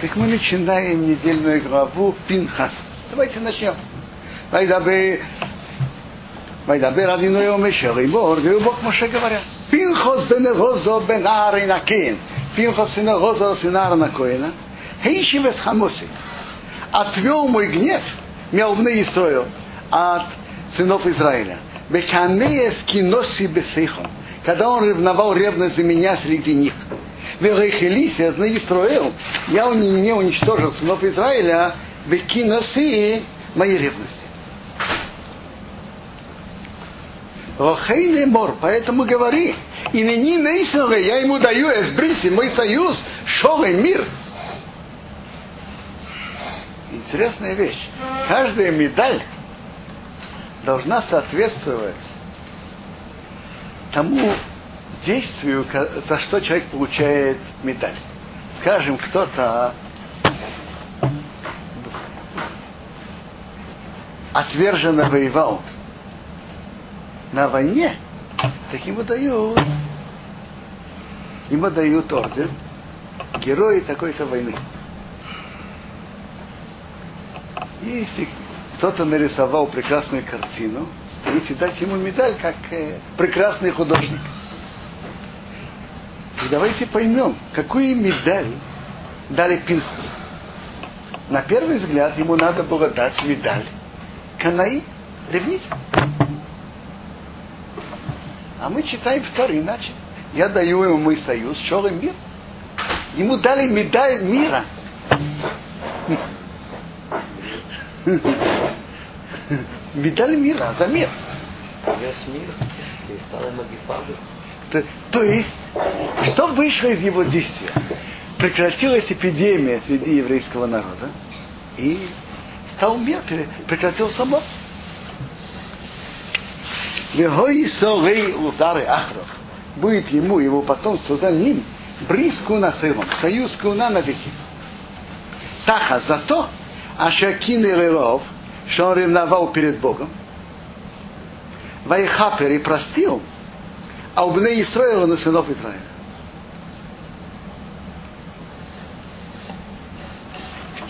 как мы начинаем недельную главу Пинхас. Давайте начнем. Вайдабе Вайдабе Адину Йом Мешел и Бор, и Бог Моше говорят. Пинхос бен Розо бен Аринакин. Пинхос сын Розо сын Аринакоина. Хейшивес Хамоси. Отвел мой гнев, мелвны Исроил, от сынов Израиля. Беканеес киноси бесейхон. Когда он ревновал ревность за меня среди них. Велихелися, зна Исраил, я не уничтожил сынов Израиля, бекиноси моей ревности. Рохейный мор, поэтому говори, и ныне нейсове, я ему даю эсбриси, мой союз, шолый мир. Интересная вещь. Каждая медаль должна соответствовать тому действию, за что человек получает медаль. Скажем, кто-то отверженно воевал на войне, так ему дают, ему дают орден герои такой-то войны. Если кто-то нарисовал прекрасную картину, если дать ему медаль как э, прекрасный художник. И давайте поймем, какую медаль дали Пинхус. На первый взгляд ему надо было дать медаль Канаи, ревнитель. А мы читаем второй иначе. Я даю ему мой союз, черный мир. Ему дали медаль мира. Медаль мира за мир. Весь мир перестал ему то, то есть, что вышло из его действия? Прекратилась эпидемия среди еврейского народа, и стал мир, прекратил само. Будет ему, его потомство за ним, близко на сылом, союз куна на веки. Таха за то, а Шакин и Левов, что он ревновал перед Богом, Вайхапер и простил, а у Бней Исраила на сынов Израиля.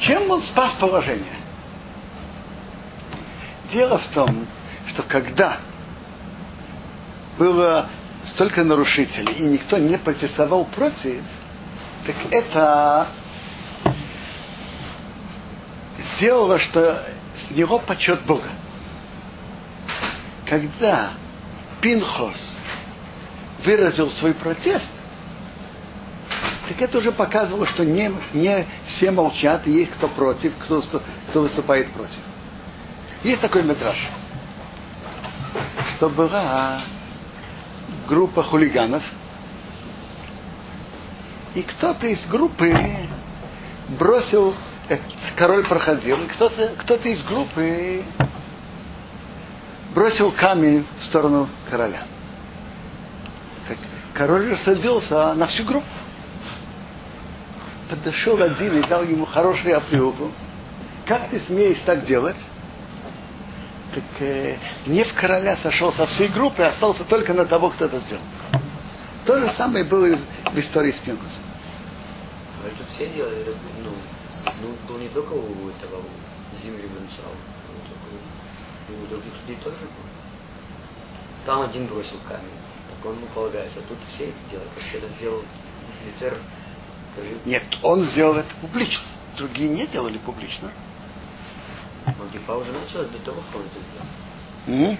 Чем он спас положение? Дело в том, что когда было столько нарушителей, и никто не протестовал против, так это сделало, что с него почет Бога. Когда Пинхос выразил свой протест, так это уже показывало, что не, не все молчат, и есть кто против, кто, кто выступает против. Есть такой метраж, что была группа хулиганов, и кто-то из группы бросил, э, король проходил, и кто-то кто из группы бросил камень в сторону короля король рассердился на всю группу. Подошел один и дал ему хорошую оплеуху. Как ты смеешь так делать? Так э, в короля сошел со всей группы, остался только на того, кто это сделал. То же самое было в истории с Пинкусом. Но это все делали, ну, ну, был не только у этого земли Мунцау, и у других людей тоже был. Там один бросил камень он ему полагается. Тут все это делают. Потому это сделал Лютер. Нет, он сделал это публично. Другие не делали публично. Но Гефа уже началось до того, что он это сделал. Mm?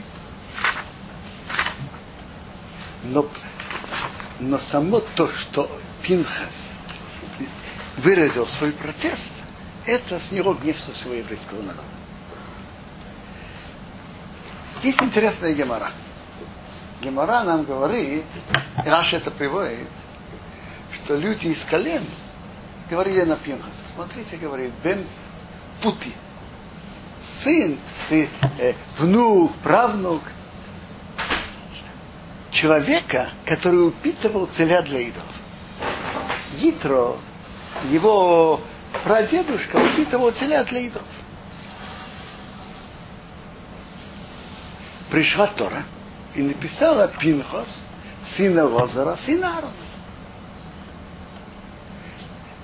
Но, но само то, что Пинхас выразил свой протест, это с него гнев со всего еврейского народа. Есть интересная гемора. Гемора нам говорит, и Раша это приводит, что люди из колен говорили на Пинхаса. Смотрите, говорит, Бен Пути, сын, ты, э, внук, правнук человека, который упитывал теля для идолов. Гитро, его прадедушка упитывал теля для идолов. Пришла Тора, и написала Пинхос, сына Лозера, сына Аарона.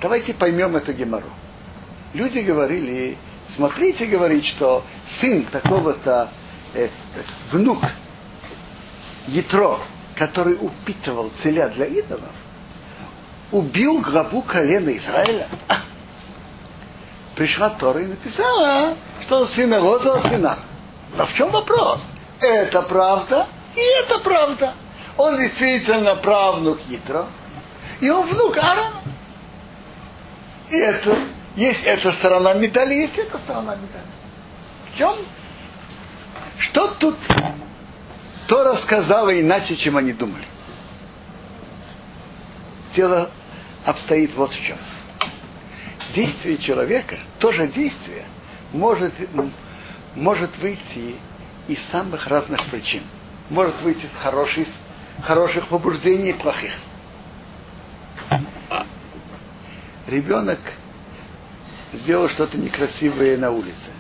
Давайте поймем эту гемору. Люди говорили, смотрите, говорит, что сын такого-то, э, внук Ятро, который упитывал целя для идолов, убил главу колена Израиля. Пришла Тора и написала, что сын Роза, сына. Но в чем вопрос? Это правда и это правда. Он действительно правнук Ятро, и он внук Аарона. И это, есть эта сторона медали, есть эта сторона медали. В чем? Что тут то рассказала иначе, чем они думали. Дело обстоит вот в чем. Действие человека, тоже действие, может, может выйти из самых разных причин. Может выйти с хороших, хороших побуждений и плохих. Ребенок сделал что-то некрасивое на улице.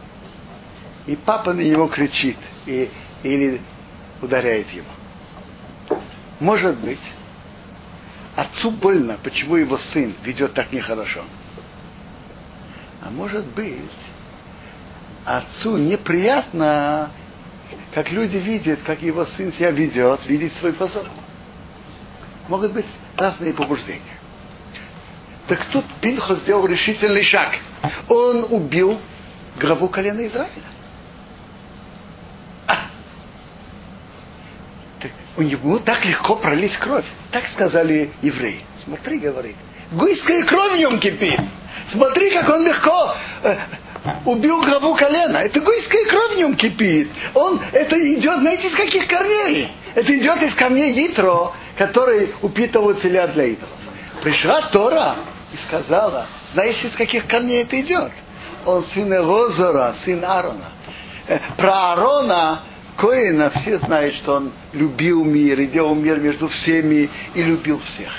И папа на него кричит и, или ударяет его. Может быть, отцу больно, почему его сын ведет так нехорошо. А может быть, отцу неприятно, как люди видят, как его сын себя ведет, видеть свой позор. Могут быть разные побуждения. Так тут Пинхо сделал решительный шаг. Он убил главу колена Израиля. у него так легко пролить кровь. Так сказали евреи. Смотри, говорит, гуйская кровь в нем кипит. Смотри, как он легко э, убил главу колена. Это гуйская кровь в нем кипит. Он, это идет, знаете, из каких корней? Это идет из камней Итро, который упитывают телят для идолов. Пришла Тора и сказала, знаешь, из каких корней это идет? Он сын Розора, сын Аарона. Э, про Аарона Коина все знают, что он любил мир и делал мир между всеми и любил всех.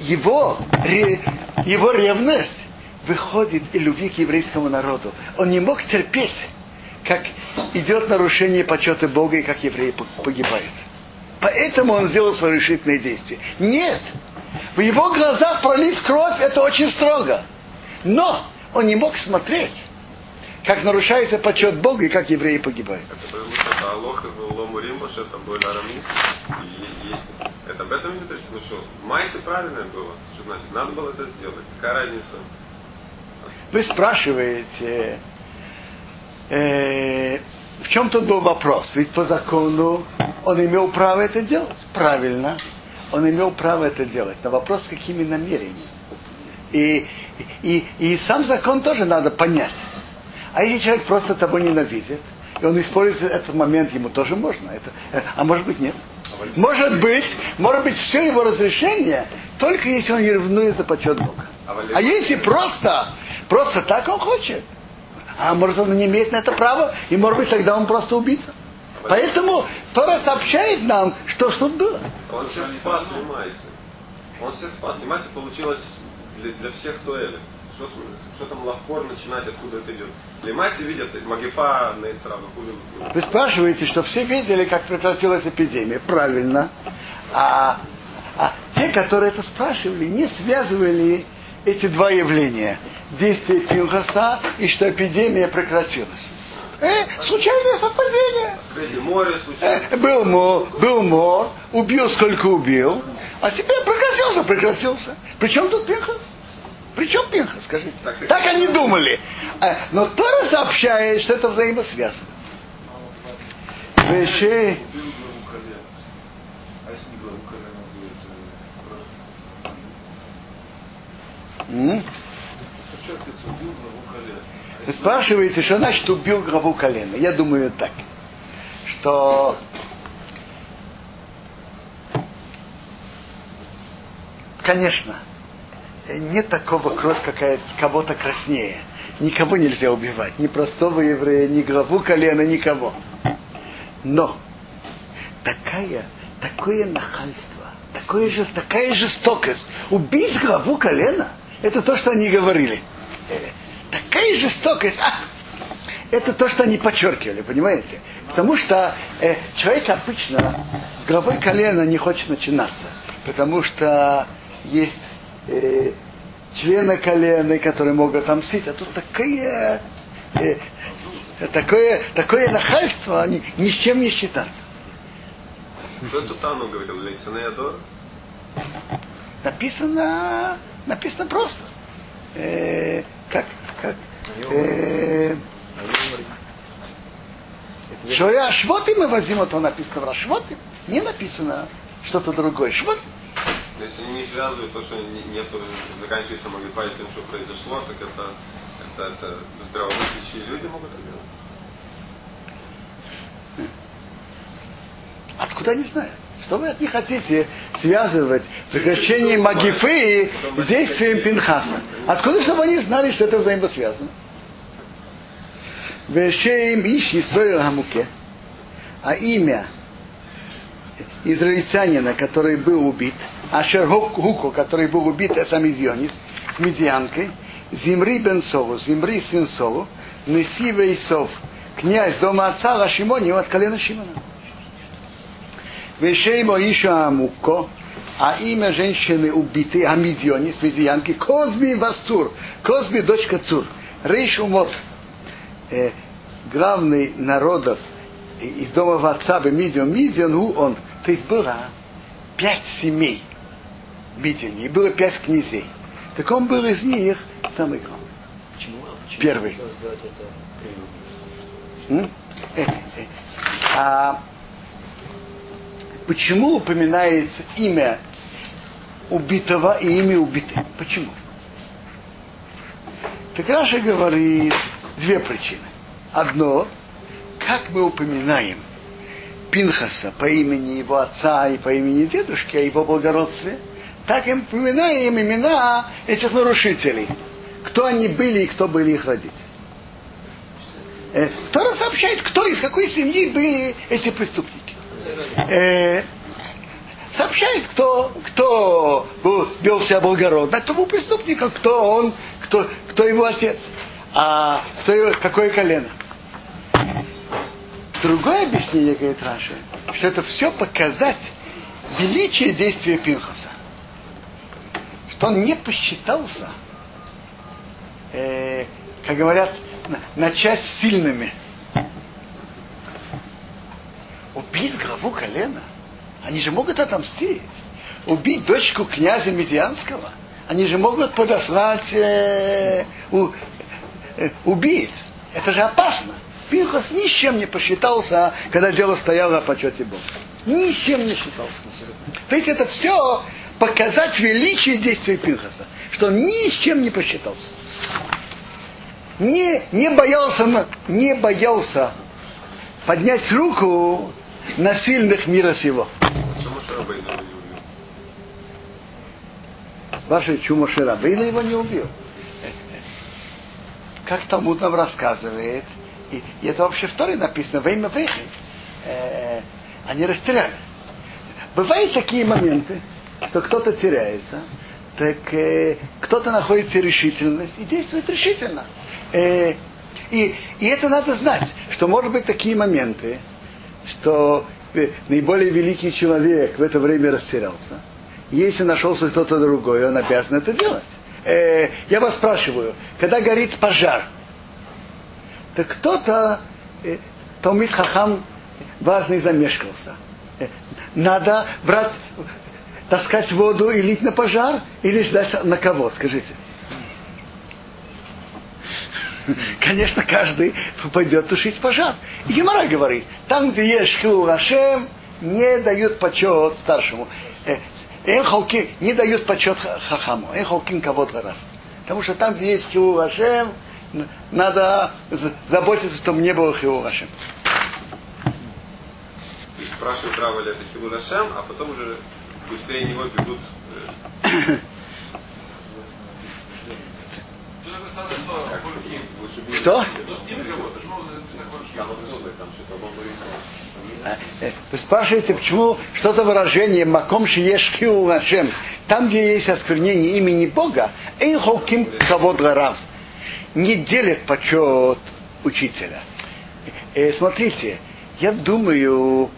Его, его ревность выходит из любви к еврейскому народу. Он не мог терпеть, как идет нарушение почета Бога и как евреи погибают. Поэтому он сделал свое решительное действие. Нет, в его глазах пролить кровь это очень строго. Но он не мог смотреть, как нарушается почет Бога и как евреи погибают. Это потому что Алоха Лому Римбаш, это был Арамис. И, это об этом идет речь. Ну что, Майсе правильное было. Что значит? Надо было это сделать. Какая разница? Вы спрашиваете, э, в чем тут был вопрос? Ведь по закону он имел право это делать. Правильно. Он имел право это делать. На вопрос, какими намерениями. И, и, и сам закон тоже надо понять. А если человек просто того ненавидит, и он использует этот момент, ему тоже можно. Это, э, а может быть нет. Может быть, может быть, все его разрешение, только если он ревнует за почет Бога. А если просто, просто так он хочет, а может он не имеет на это права, и может быть тогда он просто убийца. Поэтому Тора сообщает нам, что что было. Он всех спас, понимаете? Он всех спас. Понимаете, получилось для, для всех туэлей что, что там лавкор начинать, откуда это идет. Лимаси видят Магифа на Вы спрашиваете, что все видели, как прекратилась эпидемия. Правильно. А, а те, которые это спрашивали, не связывали эти два явления. Действие Пинхаса и что эпидемия прекратилась. Э, случайное совпадение. Море э, был мор, был мор, убил сколько убил, а теперь прекратился, прекратился. Причем тут Пинхас? Причем Пинха, скажите? Так, так они думали. А, но Тора сообщает, что это взаимосвязано. Вещей... Вы спрашиваете, что значит убил главу колена? Я думаю так, что конечно, нет такого кровь, какая кого-то краснее. Никого нельзя убивать. Ни простого еврея, ни главу колена, никого. Но такая, такое нахальство, такое такая жестокость. Убить главу колена, это то, что они говорили. Э, такая жестокость. А, это то, что они подчеркивали, понимаете? Потому что э, человек обычно с главой колена не хочет начинаться. Потому что есть э, члены колены, которые могут отомстить, а тут такое, э, такое, такое нахальство, ни, ни с чем не считаться. Что тут Тану говорил? Написано, написано просто. Э, как, как, э, что я швоты мы возим, то написано в Рашвоте. Не написано что-то другое. Швот. То есть они не связывают то, что нету, заканчивается с тем, что произошло, так это, это, это здравомыслящие люди могут это делать. Откуда они знают? Что вы от них хотите связывать прекращение Магифы с действием Пинхаса? Откуда, чтобы они знали, что это взаимосвязано? Вешеем Иш Исраил Хамуке. А имя израильтянина, который был убит, Ашер Гуко, который был убит Самидионис, с медианкой, Зимри бен Сову, Зимри сын Сову, Исов, князь дома отца Лашимони от колена Шимона. Вешеймо Иша Амуко, а имя женщины убитой, Амидионис, медианки, Козби Вастур, Козби дочка Цур, Рейш Умот, э, главный народов из дома отца Мидион, Мидион, он, то есть было пять семей Мидиане, и было пять князей. Так он был из них самый главный. Почему? Первый. М? А почему упоминается имя убитого и имя убитой? Почему? Так Раша говорит две причины. Одно, как мы упоминаем Пинхаса по имени его отца и по имени дедушки, о его благородстве, так и упоминаем имена этих нарушителей. Кто они были и кто были их родители. Э, Тора сообщает, кто из какой семьи были эти преступники. Э, сообщает, кто, кто был, вел себя благородно, кто был преступником, кто он, кто, кто его отец, а кто его, какое колено. Другое объяснение, говорит Раша, что это все показать величие действия Пинхаса. Что он не посчитался, э, как говорят, на часть сильными. Убить главу колена. Они же могут отомстить. Убить дочку князя Медианского. Они же могут подослать э, у, э, убийц. Это же опасно. Пинхас ни с чем не посчитался, когда дело стояло о почете Бога. Ни с чем не считался. То есть это все показать величие действия Пинхаса, что он ни с чем не посчитался. Не, не, боялся, не боялся поднять руку на сильных мира сего. Шарабейна? Ваша чума Ширабейна его не убил. Как Талмуд нам рассказывает, и, и это вообще в Торе написано, во имя Вехи, э, они растеряли. Бывают такие моменты, что кто-то теряется, так э, кто-то находится решительность и действует решительно. Э, и, и это надо знать, что может быть такие моменты, что э, наиболее великий человек в это время растерялся. Если нашелся кто-то другой, он обязан это делать. Э, я вас спрашиваю, когда горит пожар, так кто-то, э, Талмит Хахам важный замешкался. Э, надо брать, таскать воду и лить на пожар или ждать на кого, скажите. Конечно, каждый пойдет тушить пожар. И Гемора говорит, там, где есть Хилу Рашем, не дают почет старшему. Эн халкин, не дают почет хахаму. Эн халкин кого-то гарав. Потому что там, где есть Хилу Рашем, надо заботиться, чтобы не было Хилу Рашем. Спрашивают, право ли это Хилу Рашем, а потом уже быстрее него бегут э, Что? Что-то А, э, Вы спрашиваете, почему, что за выражение «маком шиеш киу нашем», там, где есть осквернение имени Бога, «эйн хоким кавод гарав», не делят почет учителя. Э, смотрите, я думаю,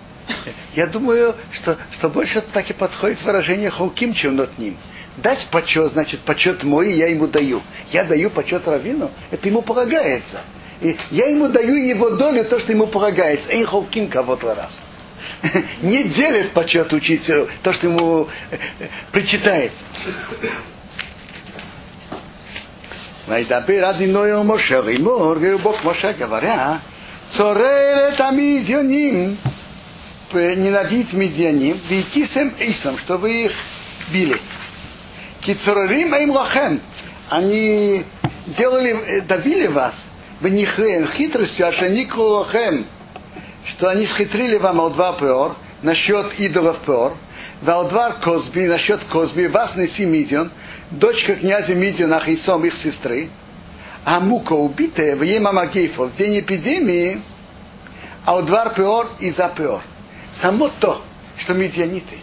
я думаю, что, что больше так и подходит выражение «холким», чем над ним. Дать почет, значит, почет мой, я ему даю. Я даю почет Равину, это ему полагается. И я ему даю его долю, то, что ему полагается. Эйн холкин кого-то Не делит почет учителю, то, что ему э, э, причитается. וידבר אדינוי אל משה לאמור, ובוך משה говоря, צורר את המדיונים, ненавидеть медианим, вейкисем эйсом, что вы их били. Кицурарим им лохем, они делали, давили вас, в них хитростью, ашанику лохем, что они схитрили вам алдва пеор, насчет идолов пеор, валдвар Козби, насчет Козби, вас неси Мидион, дочка князя Мидиона Ахисом, их сестры, а мука убитая в Емамагейфо в день эпидемии, а удвар Пеор и за Пеор. Само то, что медианиты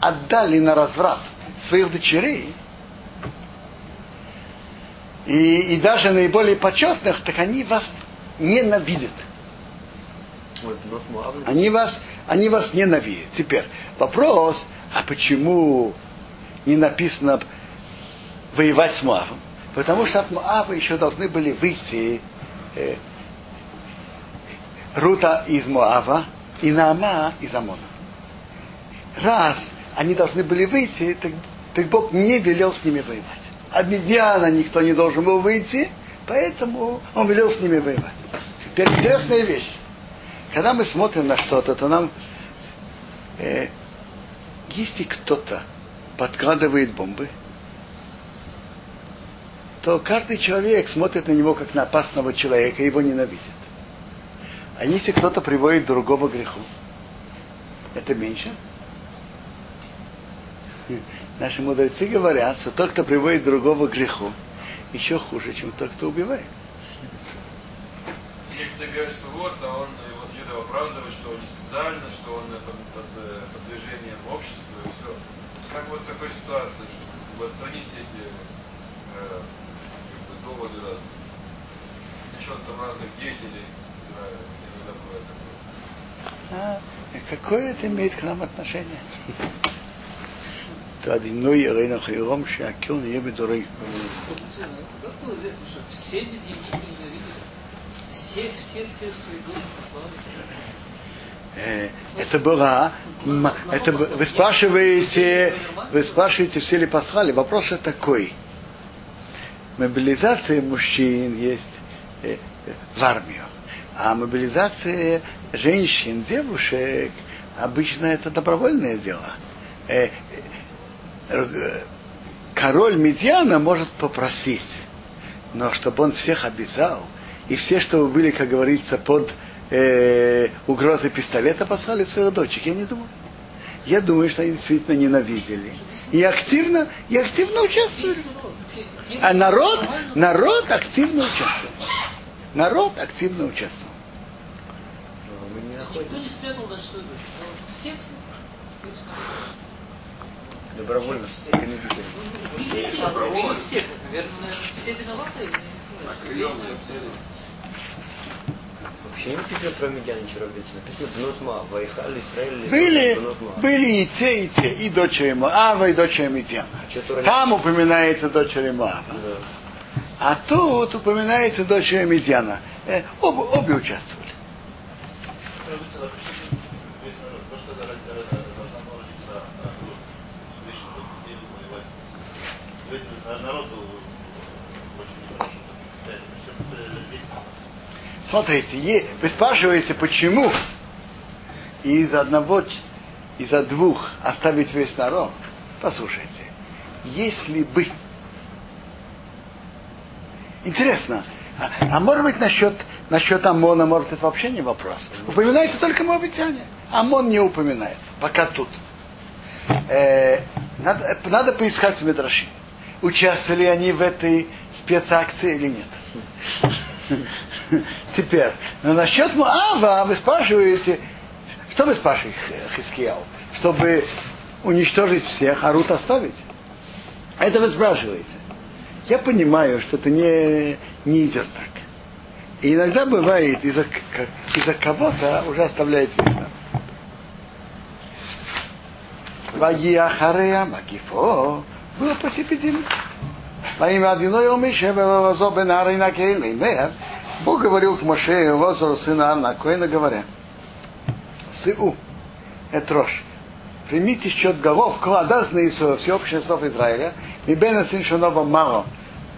отдали на разврат своих дочерей, и, и даже наиболее почетных, так они вас ненавидят. Они вас, они вас ненавидят. Теперь вопрос, а почему не написано воевать с Муавом? Потому что от Муава еще должны были выйти э, Рута из Муава и Наама из Амона. Раз они должны были выйти, так, так Бог не велел с ними воевать. От Медиана никто не должен был выйти, поэтому он велел с ними воевать. Теперь интересная вещь. Когда мы смотрим на что-то, то нам, э, если кто-то подкладывает бомбы, то каждый человек смотрит на него как на опасного человека и его ненавидит. А если кто-то приводит другого греху, это меньше? Наши мудрецы говорят, что тот, кто приводит другого греху, еще хуже, чем тот, кто убивает. Некоторые говорят, что вот, а он его оправдывать, что он не специально, что он под, под, под движением общества и все. Как вот в такой ситуации, чтобы отстранить эти э, доводы разные? Насчет там разных деятелей Израиля, иногда бывает такое. А, какое это имеет к нам отношение? Адиной Рейна Хайром Шакил Ебедурей. Как э, здесь, что все все, все, все славы. Это была, это, вы спрашиваете, вы спрашиваете, все ли послали. Вопрос такой. Мобилизация мужчин есть э, в армию, а мобилизация женщин, девушек, обычно это добровольное дело. Э, Э, король Медьяна может попросить, но чтобы он всех обязал, и все, чтобы были, как говорится, под э, угрозой пистолета, послали своих дочек. Я не думаю. Я думаю, что они действительно ненавидели. И активно, и активно участвовали. А народ, народ активно участвовал. Народ активно участвовал. Никто не спрятал даже свою дочь. Всех Добровольно. Или все, наверное, все виноваты. Вообще не написано про медиан ничего написано. Написано Бнотма, Вайхал, Израиль, Были, были и те, и те, и дочери Моава, и дочери Медиана. Там упоминается дочери Моава. Да. А тут упоминается дочери Медиана. Э, оба, обе участвовали. Смотрите, вы спрашиваете, почему из одного, из-за двух оставить весь народ? Послушайте, если бы... Интересно, а, а может быть насчет, насчет ОМОНа, может это вообще не вопрос. Упоминается только моавитяне. ОМОН не упоминается, пока тут. Э, надо, надо поискать в Медраши. Участвовали они в этой спецакции или нет. Теперь, но насчет Муава вы спрашиваете, что вы спрашиваете Хискияу? Чтобы уничтожить всех, а Рут оставить? Это вы спрашиваете. Я понимаю, что это не, не идет так. И иногда бывает, из-за, из кого-то уже оставляет весь народ. Ваиахарея Магифо было после эпидемии. Во имя Адиной Омише Велозо Бен Арина Кейна Бог говорил к Моше и Лозору сына Анна Коина, говоря, Сыу, Этрош, примите счет голов, клада Иисуса, всеобщий слов Израиля, и Бена сын Шонова мало,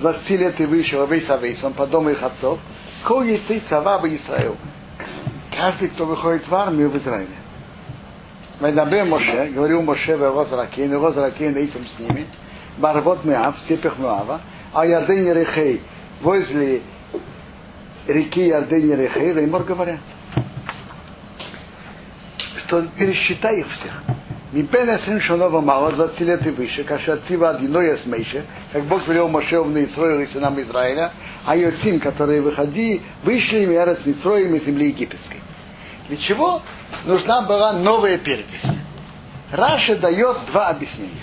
20 лет и выше, весь Авейс, он по дому их отцов, кол яйцы цава в Израил. Каждый, кто выходит в армию в Израиле. Майдабе Моше, говорил Моше в Розракейн, и Розракейн Исам с ними, Барвот Меав, в степях Муава, а Ярден Рехей, возле реки Ярден Рехей, Реймор говорят, что пересчитай их всех. Мипен Эсрин Шонова мало, 20 лет и выше, Кашацива Адиноя Смейше, как Бог велел Моше на Исраилу и сынам Израиля, а Йоцим, которые выходи, вышли им Ярос Митроем из земли египетской. Для чего нужна была новая перепись? Раша дает два объяснения.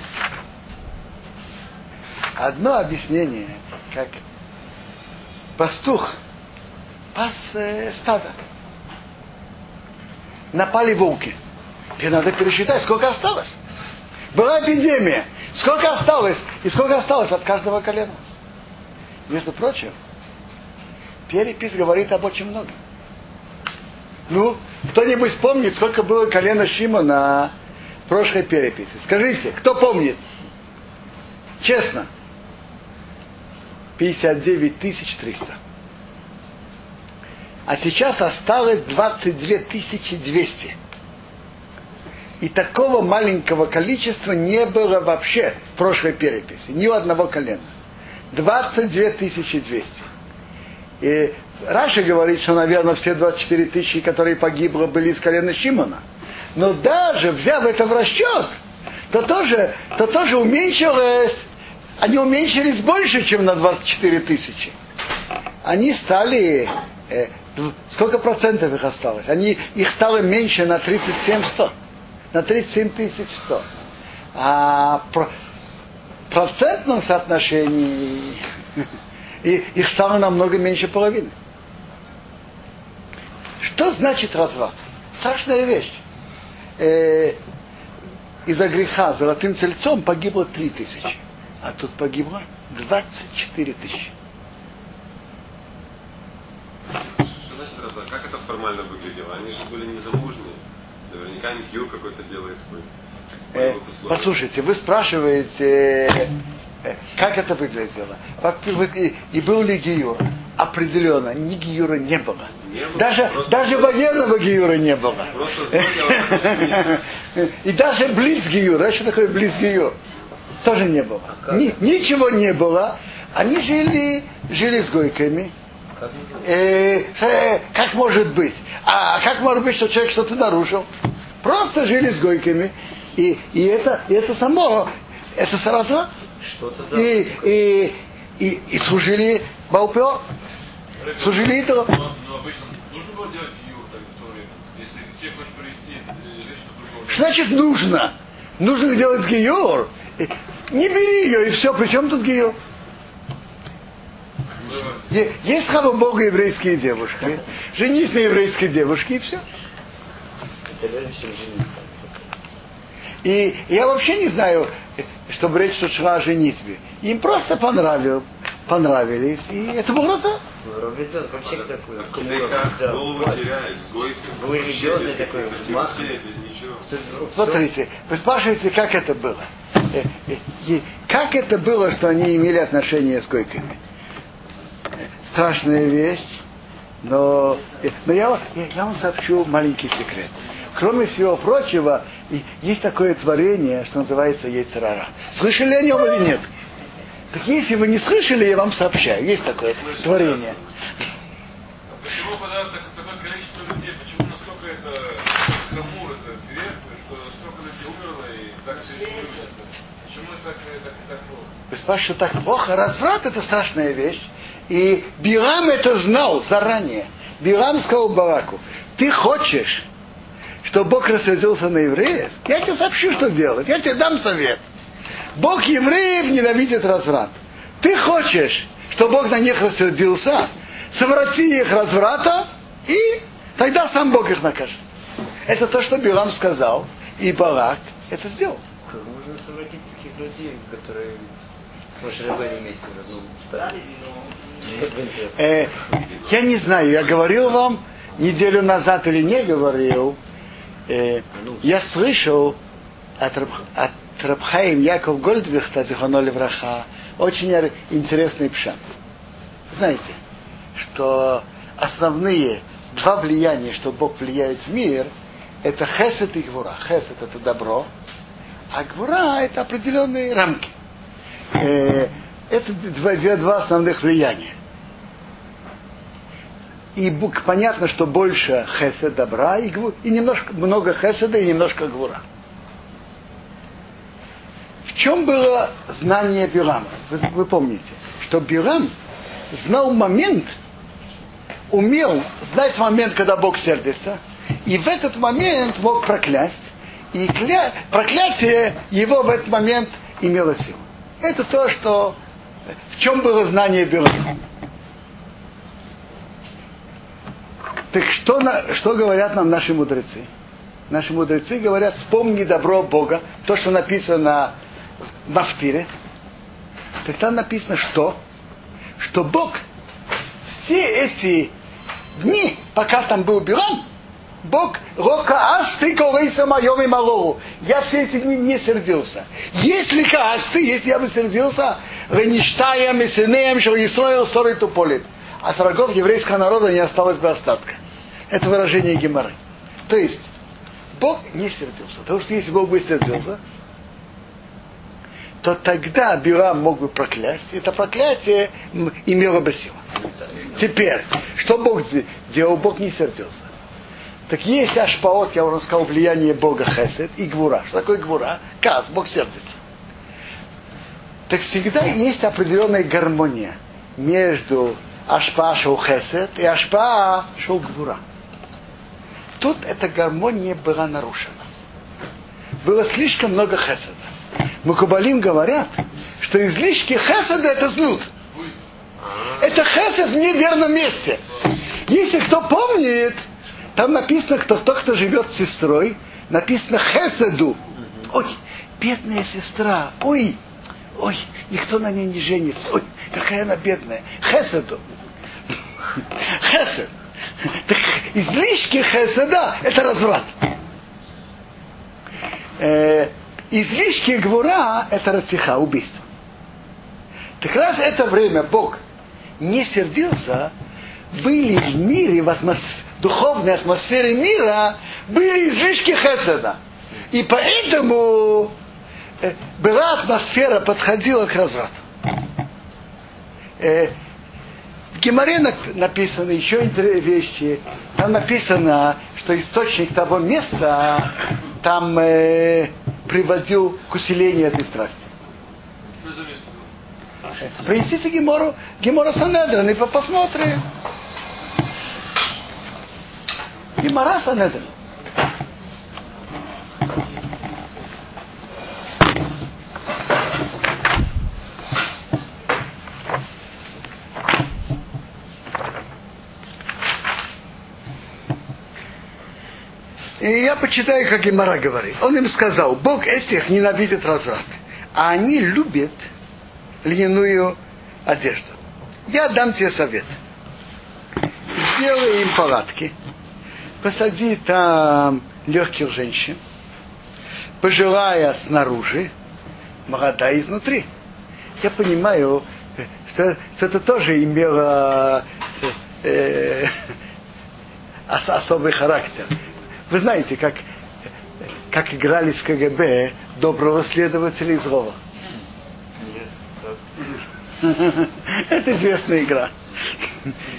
Одно объяснение, как пастух пас э, стадо. Напали волки. Тебе надо пересчитать, сколько осталось. Была эпидемия. Сколько осталось? И сколько осталось от каждого колена? Между прочим, перепись говорит об очень многом. Ну, кто-нибудь помнит, сколько было колено Шима на прошлой переписи? Скажите, кто помнит? Честно. 59 300. А сейчас осталось 22 200. И такого маленького количества не было вообще в прошлой переписи. Ни у одного колена. 22 200. И Раша говорит, что, наверное, все 24 тысячи, которые погибло, были из колена Шимона. Но даже взяв это в расчет, то тоже, то тоже уменьшилось, они уменьшились больше, чем на 24 тысячи. Они стали, э, сколько процентов их осталось? Они, их стало меньше на 37 100 на 37 тысяч 100. А в процентном соотношении их стало намного меньше половины. Что значит разврат? Страшная вещь. Э, из-за греха золотым тельцом погибло 3 тысячи, а тут погибло 24 тысячи. Что значит разврат? Как это формально выглядело? Они же были незамужние. Наверняка Михью какой-то делает свой. Э, послушайте, вы спрашиваете, э, как это выглядело. И, был ли Гиюр? Определенно, ни Гиюра не было. Не было. Даже, Просто- даже военного Гиюра не было. Просто И даже близ Гиюра, а что такое близ Гиюр? Тоже не было. как? Ни- ничего не было. Они жили, жили с гойками. Э, э, как может быть? А как может быть, что человек что-то нарушил? Просто жили с гойками. И, и, это, и это само, это сразу. Что-то да. И, и, и, и служили Балпео, служили идолам. Но, но обычно нужно было делать гиюр так, в то время. Если человек хочет провести э, другого. Что значит нужно? Нужно делать гиюр? Не бери ее, и все. Причем тут гиюр? Е- Есть слава Богу еврейские девушки. Женись на еврейской девушке, и все. И я вообще не знаю, чтобы речь тут шла о женитьбе. Им просто понравил, понравились, и это был раза. Ну, Робинзон вообще такой. Голову теряет, Смотрите, вы спрашиваете, как это было. Э, э, и Как это было, что они имели отношение с койками? Страшная вещь, но, э, но я, я, вам сообщу маленький секрет. Кроме всего прочего, есть такое творение, что называется яйцерара. Слышали о нем или нет? Так если вы не слышали, я вам сообщаю. Есть такое творение. А Почему когда так- такое количество людей, почему настолько это хамур, это грех, что столько людей умерло и так все? Почему так, э, так, так плохо? Вы спрашиваете, так плохо? Разврат это страшная вещь. И Билам это знал заранее. Билам сказал Бараку, ты хочешь, чтобы Бог рассердился на евреев? Я тебе сообщу, что делать. Я тебе дам совет. Бог евреев ненавидит разврат. Ты хочешь, чтобы Бог на них рассердился? Соврати их разврата, и тогда сам Бог их накажет. Это то, что Билам сказал, и Барак это сделал. этих людей, которые с Маширабой вместе в одном стали. Как вы это- Э, я не знаю, я говорил вам неделю назад или не говорил. Э, я слышал от, от Рабхаим Яков Гольдвихта, Зихоноли Враха, очень интересный пшат. Знаете, что основные два влияния, что Бог влияет в мир, это хесед и гвура. Хесед это добро, а гвура это определенные рамки. Э, это два, два основных влияния. И понятно, что больше хесед добра и, гву- и немножко много хеседа и немножко гвура. В чем было знание Бирама? Вы, вы помните, что Бирам знал момент, умел знать момент, когда Бог сердится, и в этот момент мог проклясть, и кля... проклятие его в этот момент имело силу. Это то, что в чем было знание Бирама. Так что, на, что говорят нам наши мудрецы? Наши мудрецы говорят, вспомни добро Бога, то, что написано в Мафтире. Так там написано, что? Что Бог все эти дни, пока там был Билам, Бог Рока Асты Корейса моем и малору. Я все эти дни не сердился. Если Каасты, если я бы сердился, Реништаем и Синеем, что Исраил ссорит туполит. От врагов еврейского народа не осталось бы остатка. Это выражение Геморы. То есть, Бог не сердился. Потому что если Бог бы сердился, то тогда Бирам мог бы проклясть. Это проклятие имело бы силу. Теперь, что Бог де- делал? Бог не сердился. Так есть ашпаот, я уже сказал, влияние Бога Хесед и Гвура. Что такое Гвура? Каз, Бог сердится. Так всегда есть определенная гармония между ашпа шоу Хесед и ашпа шоу Гвура. Тут эта гармония была нарушена. Было слишком много Хеседа. Мукабалим говорят, что излишки Хеседа это знут. Это Хесед в неверном месте. Если кто помнит, там написано, кто, кто, кто живет с сестрой, написано Хеседу. Ой, бедная сестра, ой, ой, никто на ней не женится. Ой, какая она бедная. Хеседу. Хесед. Так излишки Хеседа – это разврат. Излишки Гвура – это рациха, убийство. Так раз это время Бог не сердился, были в мире, в атмосфере, духовной атмосфере мира, были излишки Хеседа. И поэтому э, была атмосфера, подходила к разврату. Э, в Геморе нап- написаны еще вещи. Там написано, что источник того места там э, приводил к усилению этой страсти. Принесите Гемору, Гемора Санедрин и по- посмотрим. Гемора Санедрин. И я почитаю, как Гемора говорит. Он им сказал, Бог этих ненавидит разврат, а они любят льняную одежду. Я дам тебе совет. Сделай им палатки, посади там легких женщин, пожилая снаружи, молодая изнутри. Я понимаю, что, что это тоже имело э, ос- особый характер. Вы знаете, как, как играли в КГБ доброго следователя и злого. Это известная игра.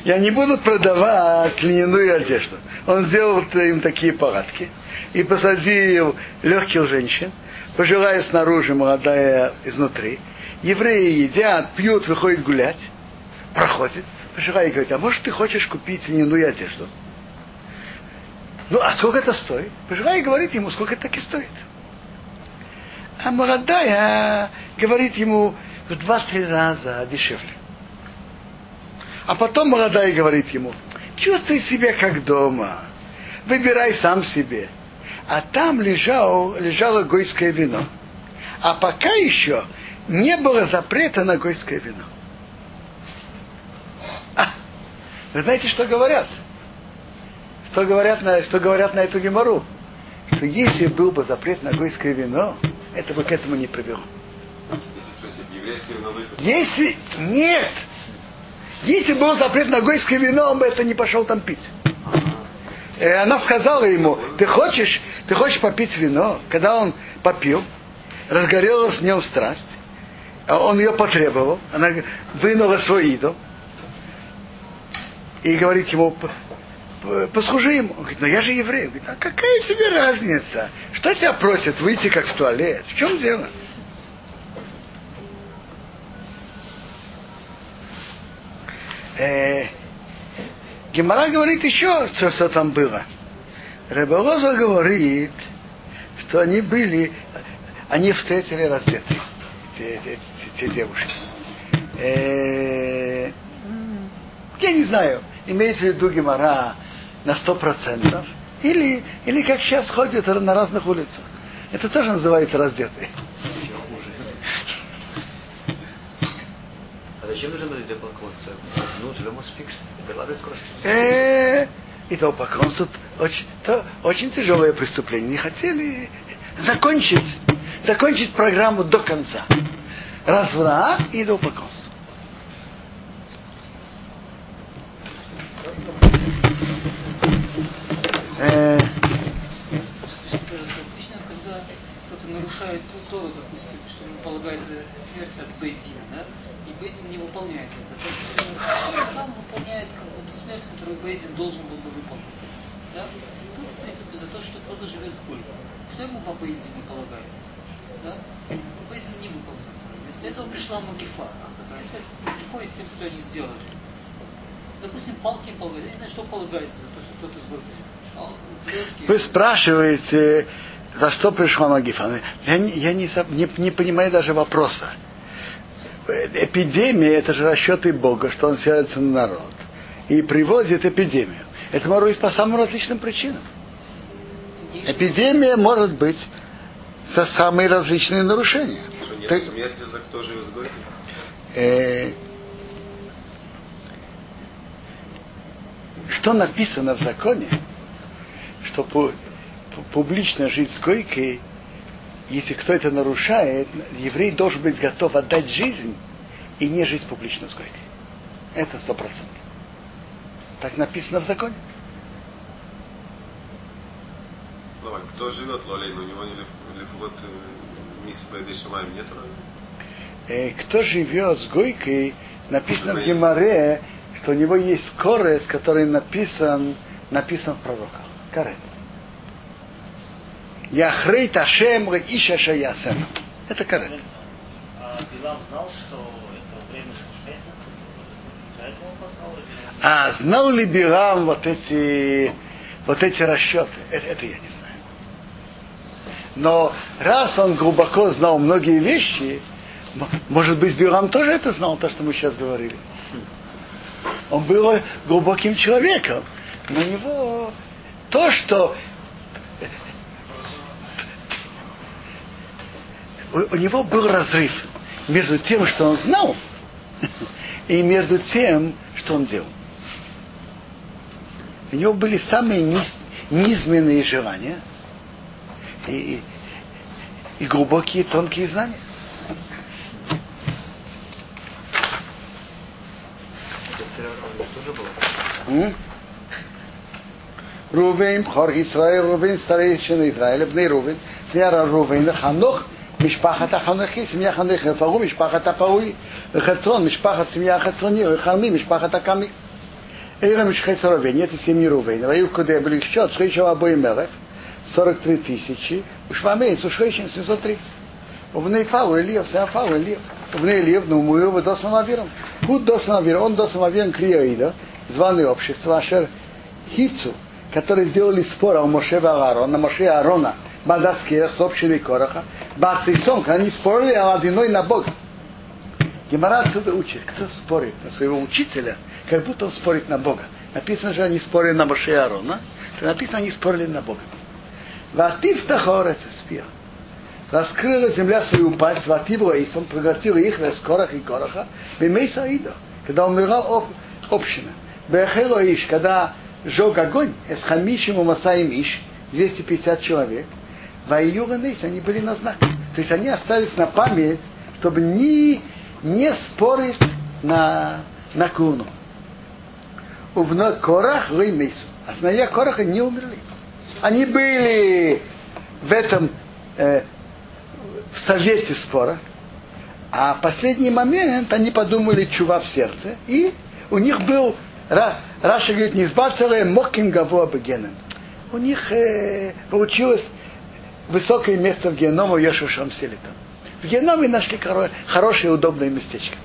Я не буду продавать льняную одежду. Он сделал им такие палатки и посадил легких женщин, пожилая снаружи, молодая изнутри. Евреи едят, пьют, выходят гулять, проходит. Пожилая говорит, а может ты хочешь купить льняную одежду? Ну, а сколько это стоит? Пожилая говорит ему, сколько это так и стоит. А молодая говорит ему в два-три раза дешевле. А потом молодая говорит ему, чувствуй себя как дома, выбирай сам себе. А там лежал, лежало гойское вино. А пока еще не было запрета на гойское вино. А, вы знаете, что говорят? Что говорят на, что говорят на эту гемору? Что если был бы запрет на гойское вино, это бы к этому не привело. Если, нет, если был запрет на гойское вино, он бы это не пошел там пить. Э, Она сказала ему, ты хочешь, ты хочешь попить вино? Когда он попил, разгорелась в нем страсть, а он ее потребовал, она вынула свой идол и говорит ему, «П- п- послужи ему. Он говорит, ну я же еврей. Он говорит, а какая тебе разница? Что тебя просят выйти как в туалет? В чем дело? Э, Гемора говорит еще, что, что там было. Рыболоза говорит, что они были, они встретили раздетые, те, те- те девушки. Э, я не знаю, имеет в виду Гемора на 100%, или, или как сейчас ходят на разных улицах. Это тоже называется раздетый. А зачем нужно быть идолопоклонство? Ну, идолопоклонство э, очень, то, очень тяжелое преступление. Не хотели закончить, закончить программу до конца. Разврат и до идолопоклонство. Нарушает ту Тору, допустим, что ему полагается смерть от Бейдина, да, и Бейдин не выполняет это, то есть он сам выполняет как бы ту смерть, которую Бейдин должен был бы выполнить. Да? Тут, в принципе, за то, что кто-то живет сколько. Что ему по Бейдину полагается? Да? Бейдин не выполнил. Вместо этого пришла Магифа. А какая связь с Магифой с тем, что они сделали? Допустим, палки полагаются. Я не знаю, что полагается за то, что кто-то с горкой живет. Палка, плетки. Вы спрашиваете, за что пришла Магифа. Я, не, я не, не, не понимаю даже вопроса. Эпидемия – это же расчеты Бога, что Он селится на народ. И приводит эпидемию. Это может быть по самым различным причинам. Эпидемия может быть за самые различные нарушения. Что нет Ты- смерти за кто живет? Э, что написано в законе, что публично жить с койкой, если кто это нарушает, еврей должен быть готов отдать жизнь и не жить публично с койкой. Это сто процентов. Так написано в законе. Ну, а кто живет Лолейн, у него не лиф- лифвот мисс нет? Э, кто живет с Гойкой, написано в Гемаре, что у него есть скорость, который написан, написан в пророках. Карет. Яхрей Ташем Иша Шаясем. Это карет. А Билам знал, что это время А знал ли Бирам вот эти, вот эти расчеты? Это, это я не знаю. Но раз он глубоко знал многие вещи, может быть, Бирам тоже это знал, то, что мы сейчас говорили. Он был глубоким человеком. У него то, что у, у него был разрыв между тем, что он знал, и между тем, что он делал. У него были самые низ, низменные желания и, и глубокие, тонкие знания. Рувен, Хор Исраил, Рувен, старейшина Израиля, Бней Рувен, Сняра Рувен, Ханох, משפחת החנוכי, סמיה חנוך, ופרו משפחת הפרוי, וחצרון, משפחת סמיה החצרוני, וחרמי, משפחת הקמי. עיר משחץ רובן, это семьи Рувена, והיו куда были счет, шейшего обоим мелech, 43 тысячи, ушвамейцу шейшин 730. ובני פאו אליאב, זה הפאו אליאב. ובני אליאב נאמרו ודוסם אבירם. הוא דוסם אבירם, он דוסם אבירם криоида, званые общества, ашер хицу, которые сделали спор о Моше и Аарон, на Моше и Аарона, Бадаске, с общиной Короха, Баатисон, они спорили о одиной на Бога. Гемара отсюда учит, кто спорит на своего учителя, как будто он спорит на Бога. Написано же, они спорили на Моше и Аарона, то написано, они спорили на Бога. Ватив тахор это спир. раскрыла земля свою пасть, ватибла, и он проглотил их в скорах и короха, бемейса ида, когда умирал община. Бехело иш, когда сжег огонь, с хамишем и масаем иш, 250 человек, Вайюга они были на знак. То есть они остались на память, чтобы не, не спорить на, на куну. Увно Корах Реймейсу. А сыновья Кораха не умерли. Они были в этом э, в совете спора, а в последний момент они подумали чува в сердце, и у них был, Раша говорит, не сбацалая моким гаво. У них э, получилось высокое место в геноме Ешушам Селитом. В геноме нашли хорошее удобное местечко.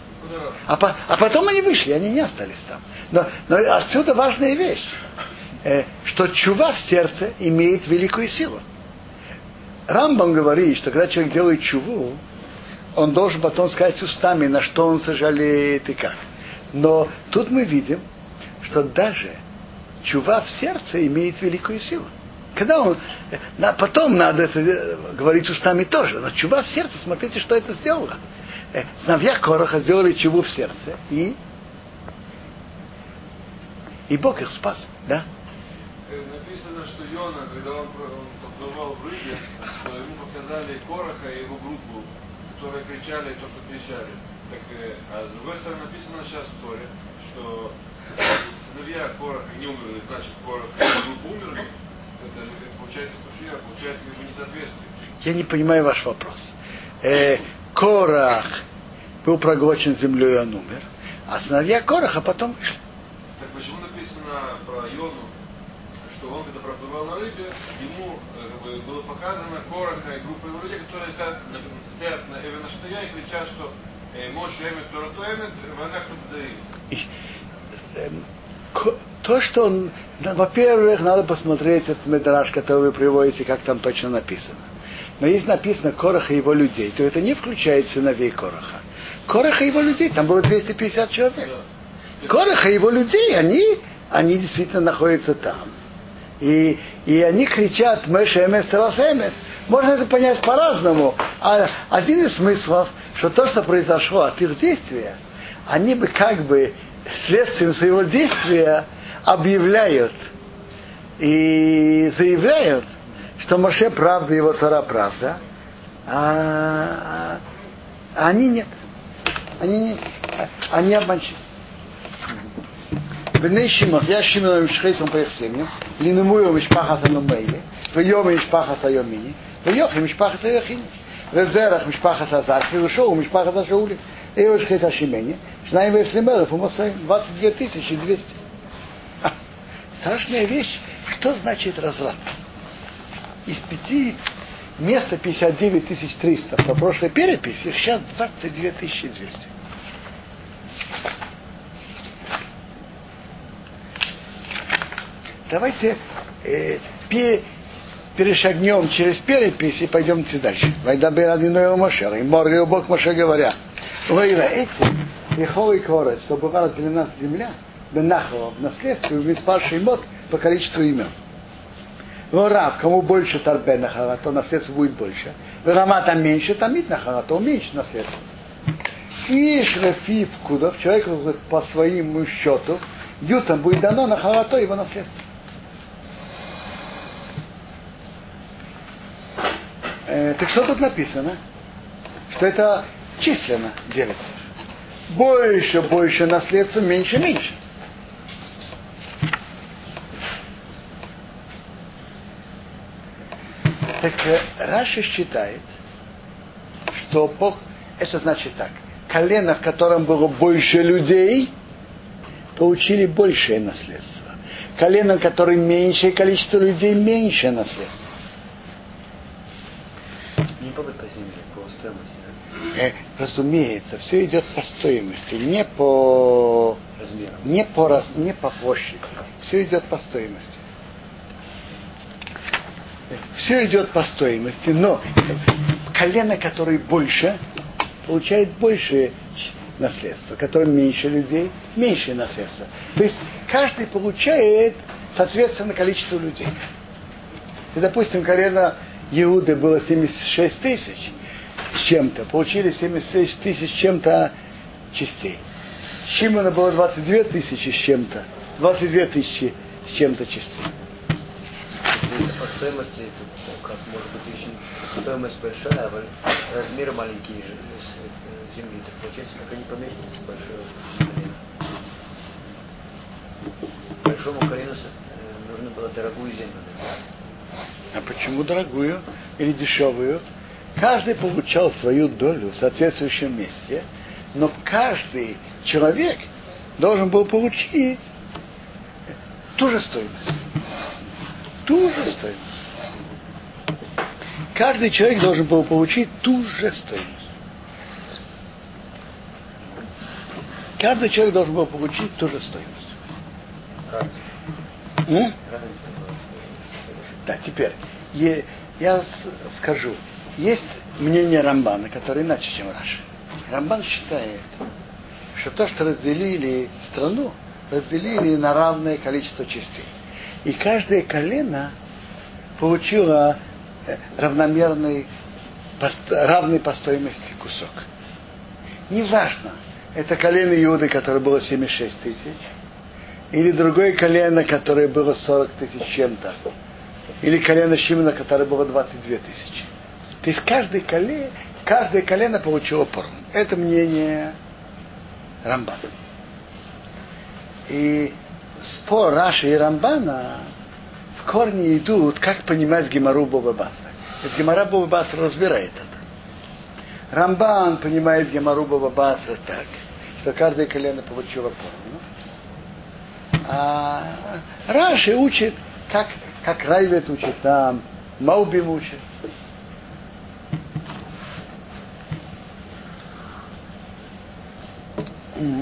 А, по, а потом они вышли, они не остались там. Но, но отсюда важная вещь, э, что чува в сердце имеет великую силу. Рамбам говорит, что когда человек делает чуву, он должен потом сказать устами, на что он сожалеет и как. Но тут мы видим, что даже чува в сердце имеет великую силу. Когда он, на, потом надо это э, говорить устами тоже, но чува в сердце, смотрите, что это сделало. Э, сыновья Короха сделали чуву в сердце, и, и Бог их спас, да? Э, написано, что Йона, когда он, он поплывал в рыбе, что ему показали Короха и его группу, которые кричали то, что кричали. Так, а с другой стороны написано сейчас в Торе, что сыновья Короха не умерли, значит Корох и группа умерли. Это, это получается кушья, получается как бы несоответствие. Я не понимаю ваш вопрос. Э, Корах был проглочен землей, и он умер. А сыновья Кораха потом вышли. Так почему написано про Йону, что он, когда проплывал на рыбе, ему э, как бы, было показано Кораха и группа его людей, которые стоят, на, стоят на Эвенаштая и кричат, что э, Моше Эмет, Торато Эмет, Ванах Эм, то, что он, во-первых, надо посмотреть этот медраж, который вы приводите, как там точно написано. Но если написано Короха и его людей, то это не включает сыновей Короха. Короха и его людей, там было 250 человек. Короха и его людей, они, они действительно находятся там. И, и они кричат Мэша Эмес Терас Эмес. Можно это понять по-разному. А один из смыслов, что то, что произошло от их действия, они бы как бы следствием своего действия объявляют и заявляют, что Моше правда, его Тора правда, а, а они нет. Они, они обманщики. בני שמעון, יש שמעון משחייס ומפריח סמיה, לנמויו משפחת הנומיילה, ויומי משפחת היומיני, ויוכי משפחת היחיני, וזרח משפחת הזרחי, ושואו משפחת השאולי. И Иошхес Ашимени, Шнаим Веслимеров, Умасаим, 22 200. Страшная вещь, что значит разврат? Из пяти места 59 300 по прошлой переписи, их сейчас 22 200. Давайте э, пе, перешагнем через перепись и пойдемте дальше. Вайдабер один Машер, и Моргай Бог Маше говоря. Лейра этим, и холый корот, что была разделена земля, Бенахова в наследство, в Миспар Шеймот по количеству имен. Рав, кому больше Тарбе Нахара, то наследство будет больше. Рама там меньше, там Мит Нахара, то меньше наследство. И Шрафи человек по своему счету, Ютам будет дано на Харато его наследство. Э, так что тут написано? Что это численно делится. Больше, больше наследства, меньше, меньше. Так э, Раша считает, что Бог, это значит так, колено, в котором было больше людей, получили большее наследство. Колено, в котором меньшее количество людей, меньшее наследство. Не по земле, по стоимости э, разумеется, все идет по стоимости, не по размеру. не по, раз, не по площади. Все идет по стоимости. Все идет по стоимости, но колено, которое больше, получает больше наследство, которое меньше людей, меньше наследство. То есть каждый получает соответственно количеству людей. И, допустим, колено Иуды было 76 тысяч с чем-то, получили 76 тысяч с чем-то частей. Шимона было 22 тысячи с чем-то, 22 тысячи с чем-то частей. По стоимости, это как может быть очень стоимость большая, а размеры маленькие с- с земли. Так получается, как они поместятся большое. Большому колену э, нужно было дорогую землю. А почему дорогую или дешевую? Каждый получал свою долю в соответствующем месте, но каждый человек должен был получить ту же стоимость. Ту же стоимость. Каждый человек должен был получить ту же стоимость. Каждый человек должен был получить ту же стоимость. Разница. Да, теперь, е- я скажу, есть мнение Рамбана, которое иначе, чем Раши. Рамбан считает, что то, что разделили страну, разделили на равное количество частей. И каждое колено получило э, равномерный, равный по стоимости кусок. Неважно, это колено Иуды, которое было 76 тысяч, или другое колено, которое было 40 тысяч чем-то, или колено Шимона, которое было 22 тысячи. То есть каждое колено, каждое колено получило поровну. Это мнение Рамбана. И спор Раши и Рамбана в корне идут, как понимать Гемару Боба Басра. Ведь Гемара Боба Басра разбирает это. Рамбан понимает Гемару Боба Басра так, что каждое колено получило поровну. А Раши учит, как, как Райвет учит там, Маубим учит. Если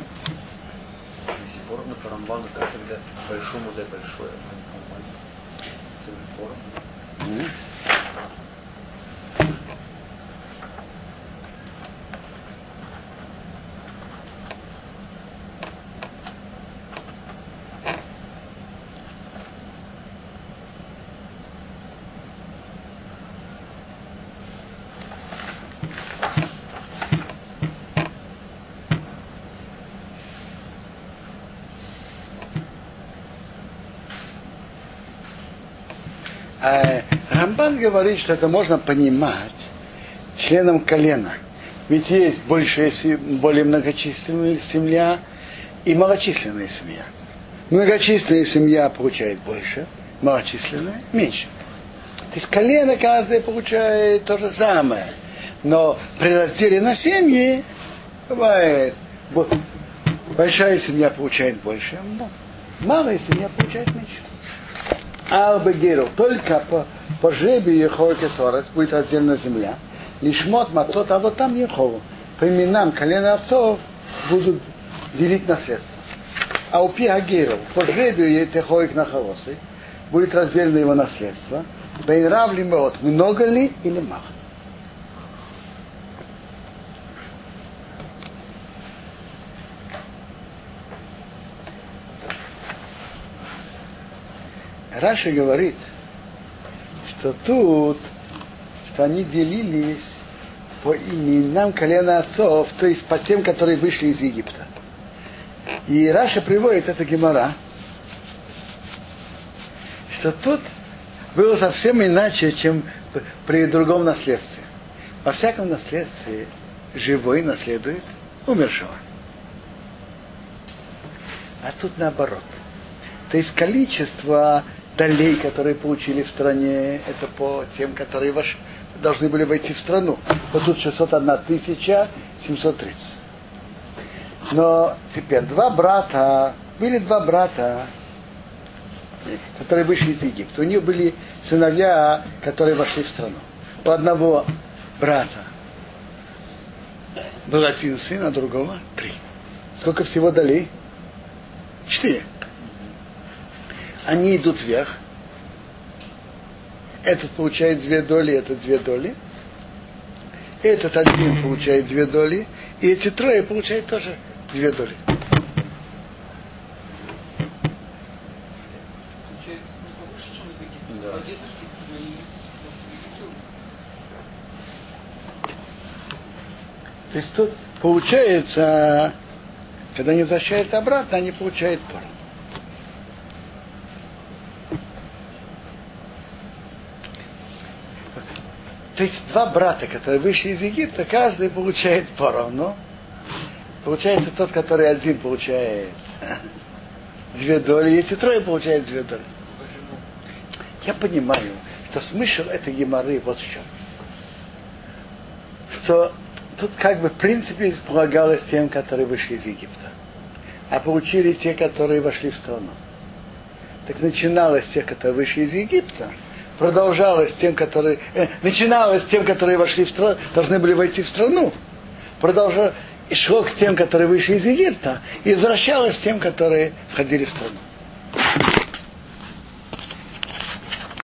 поровну по Рамбану, как тогда большому дай большое, а маленькому маленькое? Это же поровну. М. А Рамбан говорит, что это можно понимать членом колена. Ведь есть большая, более многочисленная семья и малочисленная семья. Многочисленная семья получает больше, малочисленная меньше. То есть колено каждое получает то же самое. Но при разделе на семьи бывает бо- большая семья получает больше, малая семья получает меньше. Албегеру, только по, по жребию Еховы Сорес будет разделена земля. Лишмот матот, а вот там Ехову. По именам колена отцов будут делить наследство. А у Пиагеру, по жребию Еховы Нахалосы, будет разделено его наследство. Бейнрав ли меот, много ли или мало. Раши говорит, что тут, что они делились по именам колена отцов, то есть по тем, которые вышли из Египта. И Раши приводит это Гемара, что тут было совсем иначе, чем при другом наследстве. Во всяком наследстве живой наследует умершего. А тут наоборот. То есть количество долей, которые получили в стране, это по тем, которые ваш, должны были войти в страну. Вот тут 601 тысяча 730. Но теперь два брата, были два брата, которые вышли из Египта. У них были сыновья, которые вошли в страну. У одного брата был один сын, а другого три. Сколько всего долей? Четыре они идут вверх. Этот получает две доли, этот две доли. Этот один получает две доли, и эти трое получают тоже две доли. То есть тут получается, когда они возвращаются обратно, они получают пару. То есть два брата, которые вышли из Египта, каждый получает поровну. Получается тот, который один получает две доли, если трое получают две доли. Я понимаю, что смысл этой геморы вот в чем. Что тут как бы в принципе полагалось тем, которые вышли из Египта. А получили те, которые вошли в страну. Так начиналось с тех, которые вышли из Египта, продолжалось тем, которые... Э, начиналось тем, которые вошли в страну, должны были войти в страну. Продолжалось, и шло к тем, которые вышли из Египта, и возвращалось тем, которые входили в страну.